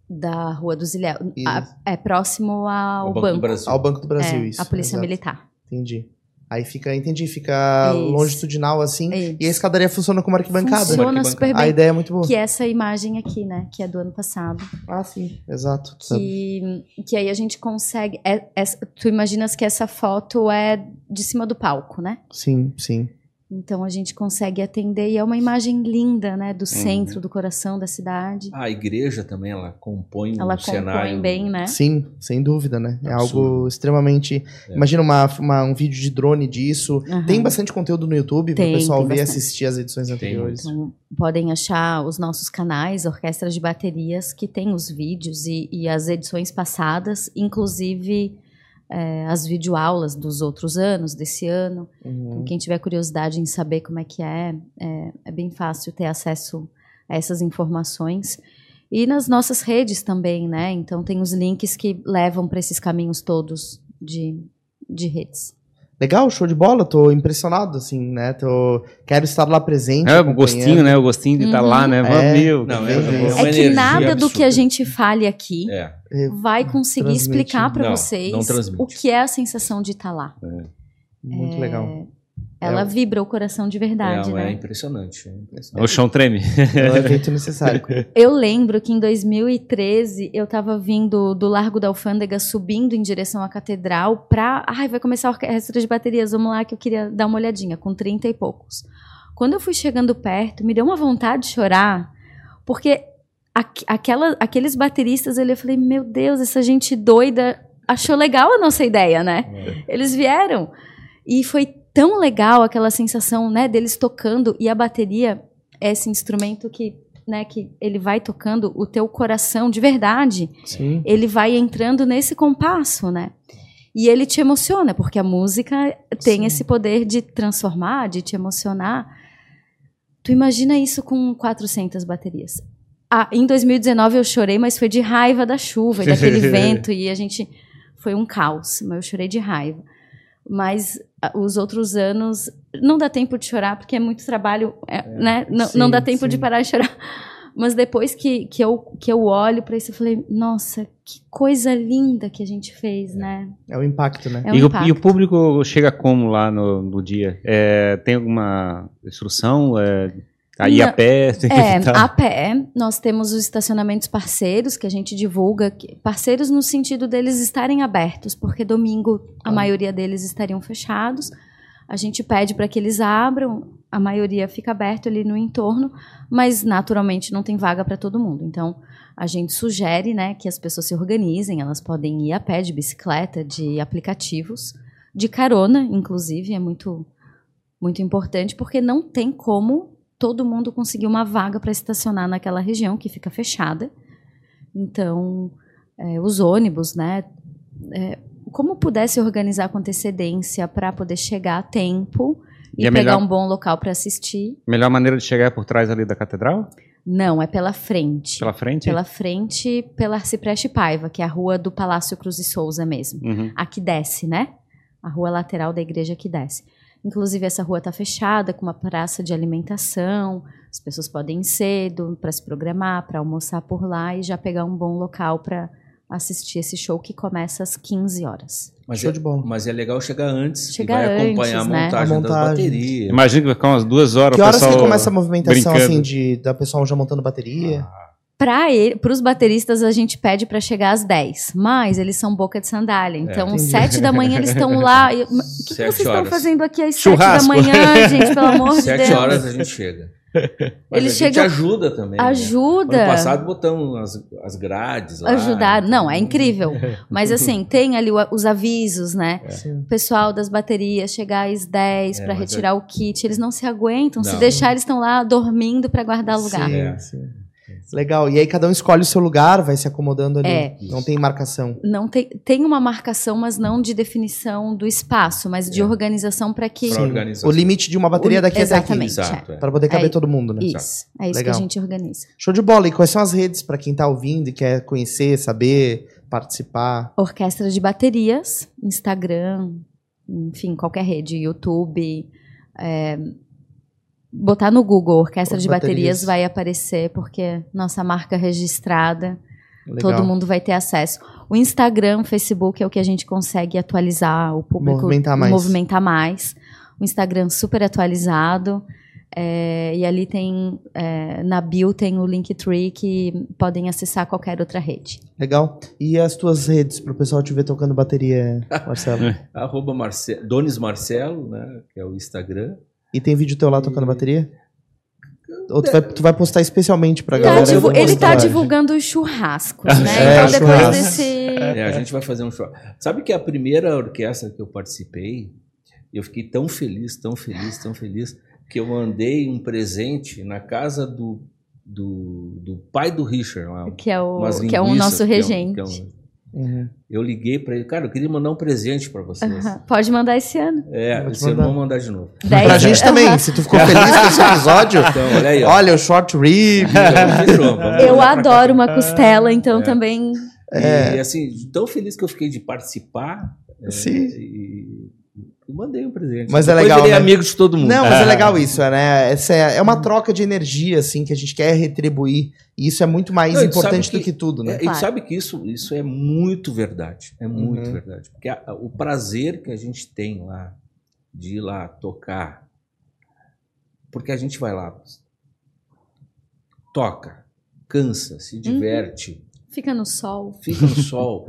da Rua dos Ilhéus. A- É próximo ao O Banco banco. do Brasil. Ao Banco do Brasil, É, isso. a Polícia exato. Militar. Entendi. Aí fica, entendi, fica Isso. longitudinal assim. Isso. E a escadaria funciona como arquibancada. Funciona arquibancada. super A bem. ideia é muito boa. Que é essa imagem aqui, né? Que é do ano passado. Ah, sim, exato. Que, que aí a gente consegue. é- essa- tu imaginas que essa foto é de cima do palco, né? Sim, sim. Então a gente consegue atender e é uma imagem linda, né? Do centro, do coração da cidade. Ah, a igreja também, ela compõe Ela um compõe cenário. bem, né? Sim, sem dúvida, né? É Absurdo. algo extremamente. É. Imagina uma, uma- um vídeo de drone disso. Aham. Tem bastante conteúdo no YouTube para o Tem, pessoal tem ver e assistir as edições anteriores. Então, podem achar os nossos canais, Orquestras de Baterias, que tem os vídeos e, e as edições passadas, inclusive é, as videoaulas dos outros anos, desse ano. Uhum. Então, quem tiver curiosidade em saber como é que é, é, é bem fácil ter acesso a essas informações. E nas nossas redes também, né? Então tem os links que levam para esses caminhos todos de, de redes. Legal, show de bola. Tô impressionado, assim, né? Tô... Quero estar lá presente. É, o gostinho, né? O gostinho de estar Uhum. lá, né? É. Meu, Não, que é- é é que nada do que a absurda. gente fale aqui É. vai conseguir Transmite. explicar para Não, vocês não transmite. o que é a sensação de estar lá. Muito É, legal. Ela É. vibra o coração de verdade, é, né? é impressionante. é impressionante. O chão treme. É um evento <laughs> necessário. Eu lembro que em 2013 eu tava vindo do Largo da Alfândega subindo em direção à catedral pra. Ai, vai começar a orquestra de baterias, vamos lá que eu queria dar uma olhadinha, com 30 e poucos. Quando eu fui chegando perto, me deu uma vontade de chorar, porque aqu- aquela, aqueles bateristas ali, eu falei, meu Deus, essa gente doida achou legal a nossa ideia, né? Eles vieram. E foi tão legal aquela sensação, né, deles tocando e a bateria é esse instrumento que, né, que ele vai tocando o teu coração de verdade. Sim. Ele vai entrando nesse compasso, né? E ele te emociona, porque a música tem Sim. esse poder de transformar, de te emocionar. Tu imagina isso com 400 baterias. Ah, em 2019 eu chorei, mas foi de raiva da chuva daquele <laughs> vento e a gente foi um caos, mas eu chorei de raiva. Mas os outros anos não dá tempo de chorar porque é muito trabalho, é, né? Não, Sim, não dá tempo de sim. parar de chorar. Mas depois que, que, eu, que eu olho para isso, eu falei, nossa, que coisa linda que a gente fez, né? É o impacto, né? É um e, o, impacto. e o público chega como lá no, no dia? É, tem alguma instrução? É, aí a pé? Tem <laughs> É, que tá- a pé, nós temos os estacionamentos parceiros que a gente divulga. Parceiros no sentido deles estarem abertos, porque domingo a Ah. maioria deles estariam fechados. A gente pede para que eles abram, a maioria fica aberto ali no entorno, mas naturalmente não tem vaga para todo mundo. Então a gente sugere né, que as pessoas se organizem, elas podem ir a pé, de bicicleta, de aplicativos, de carona, inclusive, é muito, muito importante, porque não tem como todo mundo conseguir uma vaga para estacionar naquela região que fica fechada. Então, é, os ônibus, né? é, como pudesse organizar com antecedência para poder chegar a tempo e, E pegar melhor- um bom local para assistir. Melhor maneira de chegar é por trás ali da catedral? Não, é pela frente. Pela frente? Pela frente, pela Arcipreste Paiva, que é a rua do Palácio Cruz e Souza mesmo. Uhum. A que desce, né? A rua lateral da igreja que desce. Inclusive, essa rua está fechada com uma praça de alimentação. As pessoas podem ir cedo para se programar, para almoçar por lá e já pegar um bom local para assistir esse show que começa às 15 horas. Mas Show é, de bola. mas é legal chegar antes, Chegar que vai acompanhar antes, a né? montagem, A das montagem. baterias. Imagina que vai ficar umas duas horas Que o horas que pessoal começa a movimentação, brincando. assim, de, da pessoa já montando bateria? Para os bateristas, a gente pede para chegar às 10, mas eles são boca de sandália. Então, entendi. 7 da manhã eles estão lá. e- O que, que Sete vocês estão horas. fazendo aqui às 7 da Churrasco. manhã, gente? Pelo amor de Sete Deus. horas a gente chega. Mas Eles a gente ajuda também. né? Ajuda. Ano passado botamos as, as grades lá. ajudar. Não, é incrível. Mas assim, tem ali o- os avisos, né? Sim. O pessoal das baterias chegar às 10 É, para mas retirar o kit, eles não se aguentam. Se Não. deixar, eles estão lá dormindo para guardar lugar. Sim, É. sim. Legal. E aí cada um escolhe o seu lugar, vai se acomodando ali. É. Não tem marcação. Não tem, tem uma marcação, mas não de definição do espaço, mas de É. organização para que. Organização. O limite de uma bateria O- daqui até aqui. exatamente. Exato. é. Para poder caber É. todo mundo, né? Isso. É isso Legal. que a gente organiza. Show de bola. E quais são as redes para quem tá ouvindo e quer conhecer, saber, participar? Orquestra de baterias, Instagram, enfim, qualquer rede, YouTube. Botar no Google Orquestra de baterias. baterias. vai aparecer, porque nossa marca registrada, Legal. todo mundo vai ter acesso. O Instagram, o Facebook é o que a gente consegue atualizar, o público Movimentar mais. movimentar mais. O Instagram super atualizado. é, e ali tem, é, na bio tem o Linktree que podem acessar qualquer outra rede. Legal. E as tuas redes para o pessoal te ver tocando bateria, <laughs> Marcelo? Arroba Marce... Donis Marcelo, né? Que é o Instagram. E tem vídeo teu lá tocando bateria? Ou tu vai, tu vai postar especialmente pra Tá galera? divu- ele tá divulgando os churrascos, né? É, então depois churrasco. desse. É, a gente vai fazer um show. Sabe que a primeira orquestra que eu participei, eu fiquei tão feliz, tão feliz, tão feliz, que eu mandei um presente na casa do, do, do pai do Richard. Lá, Que é o, que é o nosso que é um- regente. que é um- Uhum. eu liguei para ele, cara, eu queria mandar um presente para vocês. Aham. Pode mandar esse ano. É, Vou te se eu mandar. não vou mandar de novo. Dez- Pra gente também, se tu ficou feliz com esse episódio, Então, olha aí, olha o short rib. <laughs> Então, Eu adoro uma costela, então É. também. É. E assim, tão feliz que eu fiquei de participar. é, Sim. E, e mandei um presente. Mas é Depois legal, virei né? amigo de todo mundo. Não, mas é Ah. legal isso, né? Essa é, é uma troca de energia, assim, que a gente quer retribuir. E isso é muito mais Não, importante do que- que tudo, né? É, Claro. E sabe que isso, isso é muito verdade. É muito Uhum. verdade. Porque a- o prazer que a gente tem lá de ir lá tocar. Porque a gente vai lá, toca, cansa, se diverte, Fica no sol. fica no <laughs> sol,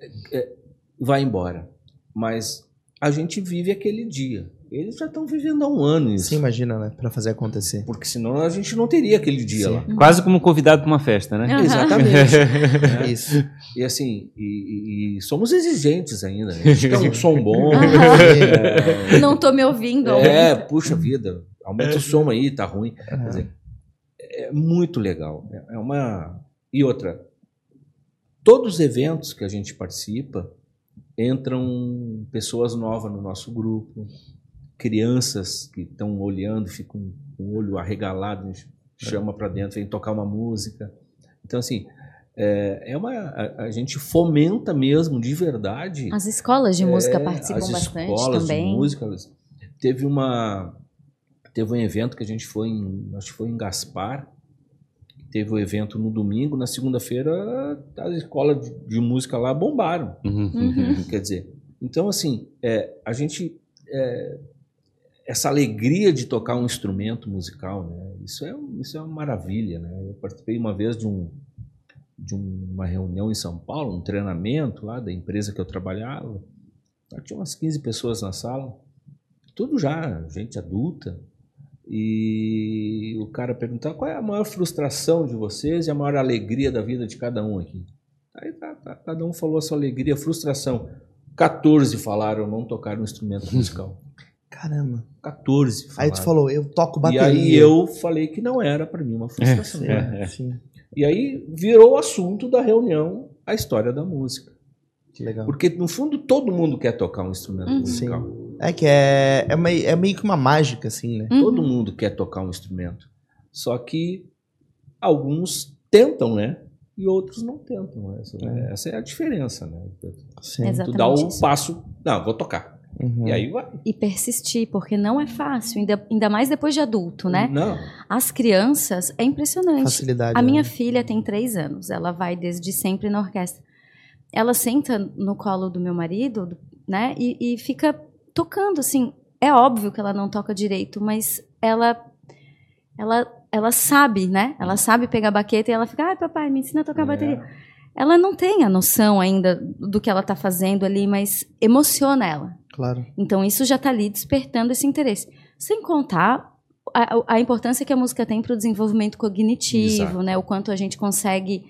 é, é, vai embora. Mas a gente vive aquele dia. Eles já estão vivendo há um ano isso. Você imagina, né? Pra fazer acontecer. Porque senão a gente não teria aquele dia Sim. lá. Quase como convidado para uma festa, né? Aham. Exatamente. né? <laughs> Isso. E assim, e, e- e somos exigentes ainda. né? A gente quer um som bom. Aham. <laughs> é, Não tô me ouvindo. é, puxa vida, aumenta o som aí, tá ruim. Quer dizer, é muito legal. É é uma. E outra, todos os eventos que a gente participa entram pessoas novas no nosso grupo, crianças que estão olhando, ficam com o olho arregalado, a gente chama para dentro, vem tocar uma música. Então, assim, é, é uma, a, a gente fomenta mesmo, de verdade, As escolas de música é, participam as bastante escolas também. De música, teve uma teve um evento que a gente foi em, acho que foi em Gaspar. Teve o evento no domingo, na segunda-feira as escolas de, de música lá bombaram. Uhum. Quer dizer, então assim, é, a gente é, essa alegria de tocar um instrumento musical, né? Isso é isso é uma maravilha, né? Eu participei uma vez de um de uma reunião em São Paulo, um treinamento lá da empresa que eu trabalhava. Lá Tinha umas 15 pessoas na sala, tudo já gente adulta. E o cara perguntava qual é a maior frustração de vocês e a maior alegria da vida de cada um aqui. Aí tá, tá, cada um falou a sua alegria, frustração. 14 falaram não tocar um instrumento <laughs> musical. Caramba. 14 Aí falaram. tu falou, eu toco E bateria. aí eu falei que não era para mim uma frustração. É, sim. E aí virou o assunto da reunião a história da música. Que legal. Porque no fundo todo mundo quer tocar um instrumento Uhum. musical. É que é, é, meio, é meio que uma mágica, assim, né? Uhum. Todo mundo quer tocar um instrumento. Só que alguns tentam, né? E outros não tentam. Essa É. essa é a diferença, né? Sim. Tu dá o isso. passo, não, vou tocar. Uhum. E aí vai. E persistir, porque não é fácil, ainda, ainda mais depois de adulto, né? Não. As crianças, é impressionante. Facilidade. A né? minha filha tem três anos, ela vai desde sempre na orquestra. Ela senta no colo do meu marido, do- né, e, e fica tocando, assim. É óbvio que ela não toca direito, mas ela, ela, ela sabe, né? Ela sabe pegar baqueta e ela fica, ai papai, me ensina a tocar bateria. Ela não tem a noção ainda do que ela está fazendo ali, mas emociona ela. Claro. Então isso já está ali despertando esse interesse. Sem contar a, a importância que a música tem para o desenvolvimento cognitivo, Exato. né? O quanto a gente consegue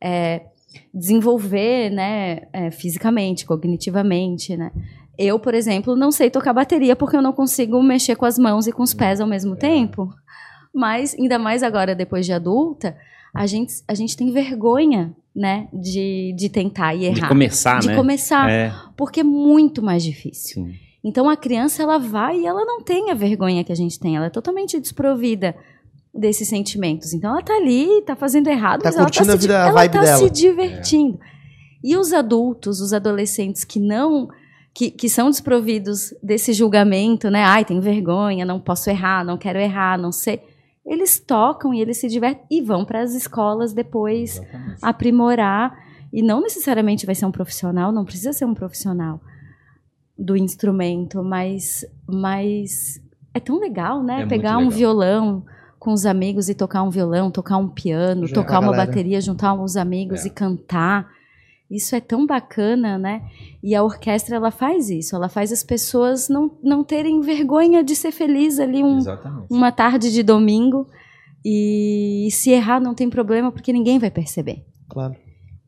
é, desenvolver, né? é, fisicamente, cognitivamente, né? Eu, por exemplo, não sei tocar bateria porque eu não consigo mexer com as mãos e com os pés ao mesmo tempo. Mas, ainda mais agora, depois de adulta, a gente, a gente tem vergonha, né? De, de tentar e errar. De começar, De né? começar É, porque é muito mais difícil. sim. Então a criança ela vai e ela não tem a vergonha que a gente tem, ela é totalmente desprovida desses sentimentos. Então ela tá ali, tá fazendo errado, Tá mas ela curtindo tá, a se, vida- a ela vibe tá dela. se divertindo. E os adultos, os adolescentes que não que, que são desprovidos desse julgamento, né? Ai, tenho vergonha, não posso errar, não quero errar, não sei. Eles tocam e eles se divertem e vão para as escolas depois Exatamente. aprimorar e não necessariamente vai ser um profissional, não precisa ser um profissional do instrumento, mas mas é tão legal, né? É Pegar um legal. violão com os amigos e tocar um violão, tocar um piano, Juntar tocar a uma bateria, juntar uns amigos É. e cantar. Isso é tão bacana, né? E a orquestra ela faz isso, ela faz as pessoas não, não terem vergonha de ser feliz ali um, Exatamente. uma tarde de domingo e se errar não tem problema porque ninguém vai perceber. Claro.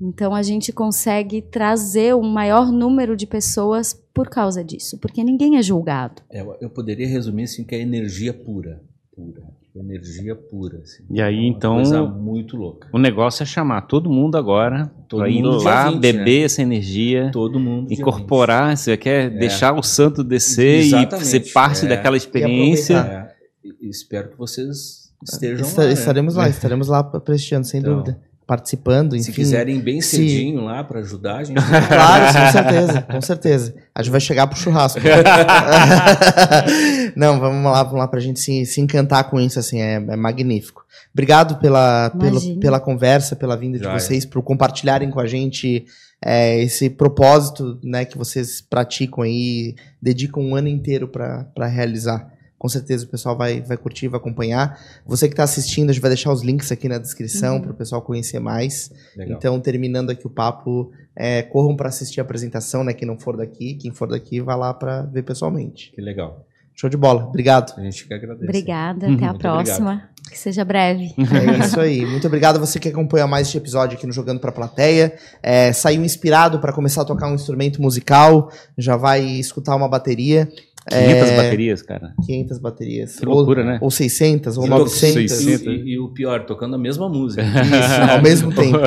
Então a gente consegue trazer um maior número de pessoas por causa disso, porque ninguém é julgado. É, eu- eu poderia resumir assim que é energia pura, pura, energia pura. assim. E aí, É uma então- coisa muito louca. O negócio é chamar todo mundo agora Todo pra ir lá, 20, beber né? essa energia, Todo mundo incorporar, você quer É. deixar o santo descer e Exatamente, ser parte é. daquela 20. experiência. É, e- e espero que vocês estejam Esta- lá. né? estaremos lá, estaremos lá prestigiando, sem Então, dúvida. Participando, enfim. Se quiserem bem se- cedinho lá para ajudar, a gente. Claro, com certeza, com certeza. A gente vai chegar pro churrasco. <laughs> Não, vamos lá, vamos lá pra gente se, se encantar com isso, assim, é, é magnífico. Obrigado pela, pela, conversa, pela vinda de Já é. vocês, por compartilharem com a gente é, esse propósito né, que vocês praticam aí, dedicam um ano inteiro pra realizar. Com certeza o pessoal vai, vai curtir, vai acompanhar. Você que está assistindo, a gente vai deixar os links aqui na descrição Uhum. para o pessoal conhecer mais. Legal. Então, terminando aqui o papo, é, corram para assistir a apresentação, né? Quem não for daqui, quem for daqui, vai lá para ver pessoalmente. Que legal. Show de bola. Obrigado. A gente que agradece. Obrigada, Uhum. até a Muito próxima. Que seja breve. É isso aí. Muito obrigado a você que acompanha mais este episódio aqui no Jogando pra Plateia. É, saiu inspirado para começar a tocar um instrumento musical, já vai escutar uma bateria. 500 É, baterias, cara. 500 baterias. Que loucura, ou, né? Ou 600, ou E 900. E, 600. e- e o pior, tocando a mesma música. <laughs> Isso, ao mesmo tempo.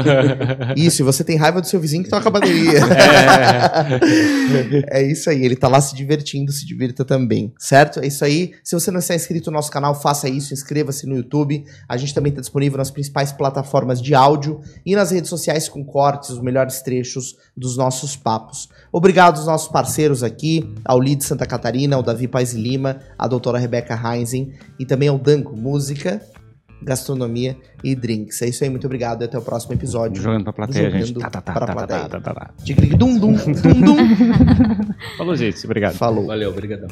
Isso, e você tem raiva do seu vizinho que toca a bateria. <laughs> É isso aí, ele tá lá se divertindo, se divirta também, certo? É isso aí. Se você não está inscrito no nosso canal, faça isso, inscreva-se no YouTube. A gente também está disponível nas principais plataformas de áudio e nas redes sociais com cortes, os melhores trechos dos nossos papos. Obrigado aos nossos parceiros aqui, ao Lid Santa Catarina, ao Davi Paz e Lima, à doutora Rebeca Heinzen e também ao Danco, música, gastronomia e drinks. É isso aí, muito obrigado e até o próximo episódio. Jogando pra plateia, Jogando gente. Tá, tá, tá, pra tá, tá, plateia. tá, tá, tá. Tigre dum dum dum dum. <laughs> Falou, gente. Obrigado. Falou. Valeu, obrigadão.